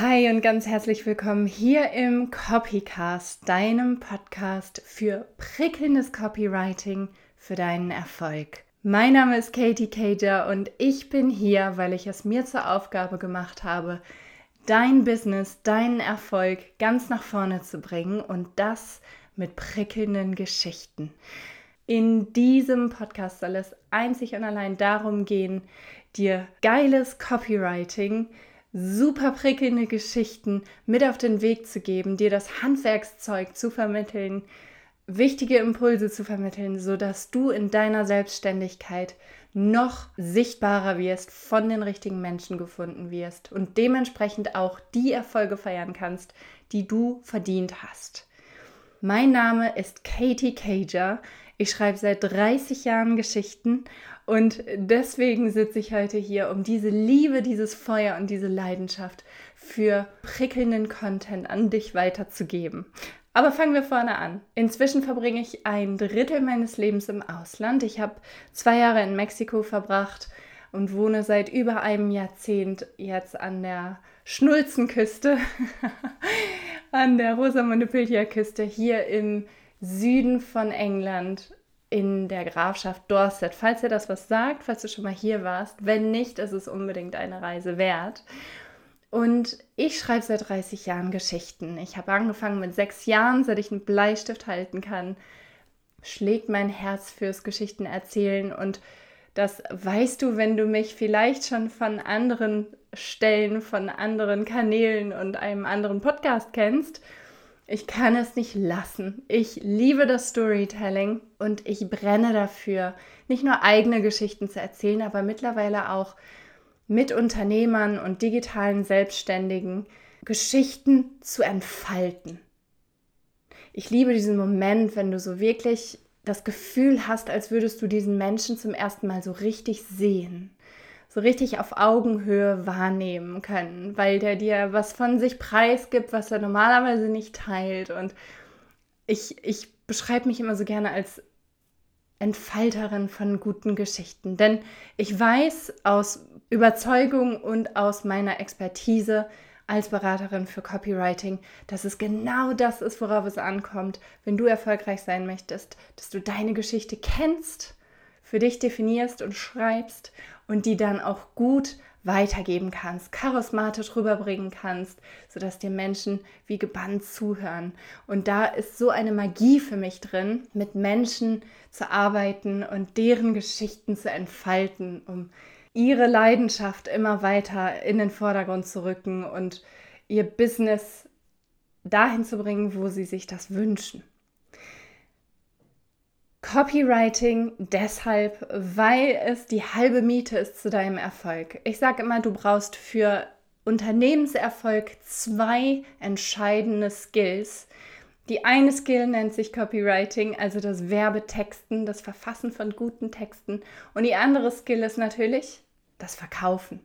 Hi und ganz herzlich willkommen hier im Copycast, deinem Podcast für prickelndes Copywriting für deinen Erfolg. Mein Name ist Katie Cager und ich bin hier, weil ich es mir zur Aufgabe gemacht habe, dein Business, deinen Erfolg ganz nach vorne zu bringen und das mit prickelnden Geschichten. In diesem Podcast soll es einzig und allein darum gehen, dir geiles Copywriting super prickelnde Geschichten mit auf den Weg zu geben, dir das Handwerkszeug zu vermitteln, wichtige Impulse zu vermitteln, sodass du in deiner Selbstständigkeit noch sichtbarer wirst, von den richtigen Menschen gefunden wirst und dementsprechend auch die Erfolge feiern kannst, die du verdient hast. Mein Name ist Katie Cager. Ich schreibe seit 30 Jahren Geschichten und deswegen sitze ich heute hier, um diese Liebe, dieses Feuer und diese Leidenschaft für prickelnden Content an dich weiterzugeben. Aber fangen wir vorne an. Inzwischen verbringe ich ein Drittel meines Lebens im Ausland. Ich habe zwei Jahre in Mexiko verbracht und wohne seit über einem Jahrzehnt jetzt an der Schnulzenküste, an der Rosamunde Pilcher Küste hier im Süden von England in der Grafschaft Dorset. Falls ihr das was sagt, falls du schon mal hier warst, wenn nicht, ist es unbedingt eine Reise wert. Und ich schreibe seit 30 Jahren Geschichten. Ich habe angefangen mit sechs Jahren, seit ich einen Bleistift halten kann, schlägt mein Herz fürs Geschichten erzählen. Und das weißt du, wenn du mich vielleicht schon von anderen Stellen, von anderen Kanälen und einem anderen Podcast kennst. Ich kann es nicht lassen. Ich liebe das Storytelling und ich brenne dafür, nicht nur eigene Geschichten zu erzählen, aber mittlerweile auch mit Unternehmern und digitalen Selbstständigen Geschichten zu entfalten. Ich liebe diesen Moment, wenn du so wirklich das Gefühl hast, als würdest du diesen Menschen zum ersten Mal so richtig sehen so richtig auf Augenhöhe wahrnehmen können, weil der dir was von sich preisgibt, was er normalerweise nicht teilt. Und ich, ich beschreibe mich immer so gerne als Entfalterin von guten Geschichten, denn ich weiß aus Überzeugung und aus meiner Expertise als Beraterin für Copywriting, dass es genau das ist, worauf es ankommt, wenn du erfolgreich sein möchtest, dass du deine Geschichte kennst, für dich definierst und schreibst und die dann auch gut weitergeben kannst, charismatisch rüberbringen kannst, sodass dir Menschen wie gebannt zuhören. Und da ist so eine Magie für mich drin, mit Menschen zu arbeiten und deren Geschichten zu entfalten, um ihre Leidenschaft immer weiter in den Vordergrund zu rücken und ihr Business dahin zu bringen, wo sie sich das wünschen. Copywriting deshalb, weil es die halbe Miete ist zu deinem Erfolg. Ich sage immer, du brauchst für Unternehmenserfolg zwei entscheidende Skills. Die eine Skill nennt sich Copywriting, also das Werbetexten, das Verfassen von guten Texten. Und die andere Skill ist natürlich das Verkaufen.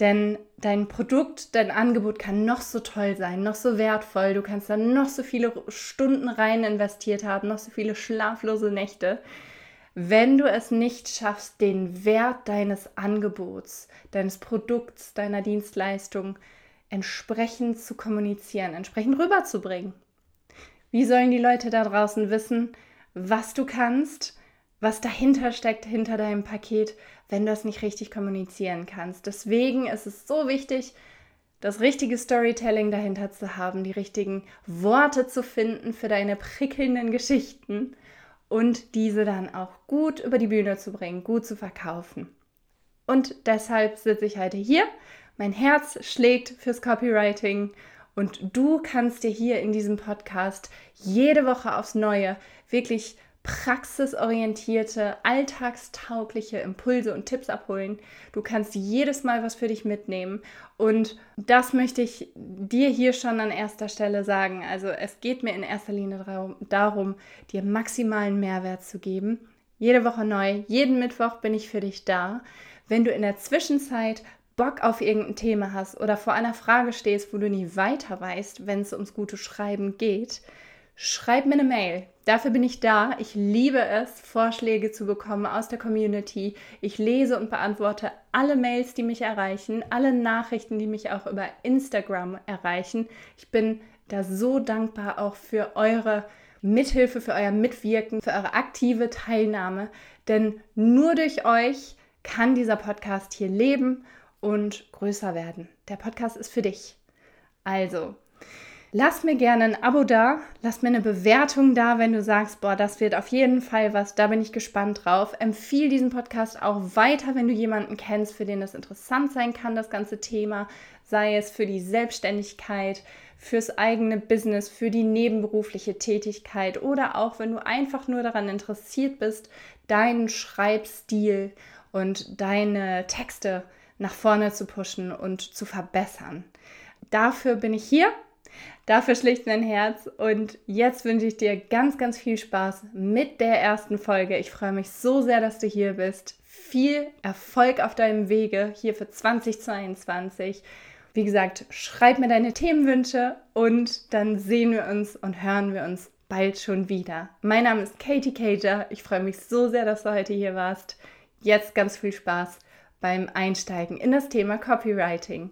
Denn dein Produkt, dein Angebot kann noch so toll sein, noch so wertvoll. Du kannst da noch so viele Stunden rein investiert haben, noch so viele schlaflose Nächte. Wenn du es nicht schaffst, den Wert deines Angebots, deines Produkts, deiner Dienstleistung entsprechend zu kommunizieren, entsprechend rüberzubringen. Wie sollen die Leute da draußen wissen, was du kannst, was dahinter steckt, hinter deinem Paket, wenn du es nicht richtig kommunizieren kannst. Deswegen ist es so wichtig, das richtige Storytelling dahinter zu haben, die richtigen Worte zu finden für deine prickelnden Geschichten und diese dann auch gut über die Bühne zu bringen, gut zu verkaufen. Und deshalb sitze ich heute hier. Mein Herz schlägt fürs Copywriting und du kannst dir hier in diesem Podcast jede Woche aufs Neue wirklich praxisorientierte, alltagstaugliche Impulse und Tipps abholen. Du kannst jedes Mal was für dich mitnehmen. Und das möchte ich dir hier schon an erster Stelle sagen. Also es geht mir in erster Linie darum, dir maximalen Mehrwert zu geben. Jede Woche neu, jeden Mittwoch bin ich für dich da. Wenn du in der Zwischenzeit Bock auf irgendein Thema hast oder vor einer Frage stehst, wo du nie weiter weißt, wenn es ums gute Schreiben geht, schreib mir eine Mail Dafür bin ich da. Ich liebe es, Vorschläge zu bekommen aus der Community. Ich lese und beantworte alle Mails, die mich erreichen, alle Nachrichten, die mich auch über Instagram erreichen. Ich bin da so dankbar auch für eure Mithilfe, für euer Mitwirken, für eure aktive Teilnahme. Denn nur durch euch kann dieser Podcast hier leben und größer werden. Der Podcast ist für dich. Also, Lass mir gerne ein Abo da, lass mir eine Bewertung da, wenn du sagst, boah, das wird auf jeden Fall was, da bin ich gespannt drauf. Empfiehl diesen Podcast auch weiter, wenn du jemanden kennst, für den das interessant sein kann, das ganze Thema, sei es für die Selbstständigkeit, fürs eigene Business, für die nebenberufliche Tätigkeit oder auch wenn du einfach nur daran interessiert bist, deinen Schreibstil und deine Texte nach vorne zu pushen und zu verbessern. Dafür bin ich hier Dafür schlicht mein Herz. Und jetzt wünsche ich dir ganz, ganz viel Spaß mit der ersten Folge. Ich freue mich so sehr, dass du hier bist. Viel Erfolg auf deinem Wege hier für 2022. Wie gesagt, schreib mir deine Themenwünsche und dann sehen wir uns und hören wir uns bald schon wieder. Mein Name ist Katie Cager. Ich freue mich so sehr, dass du heute hier warst. Jetzt ganz viel Spaß beim Einsteigen in das Thema Copywriting.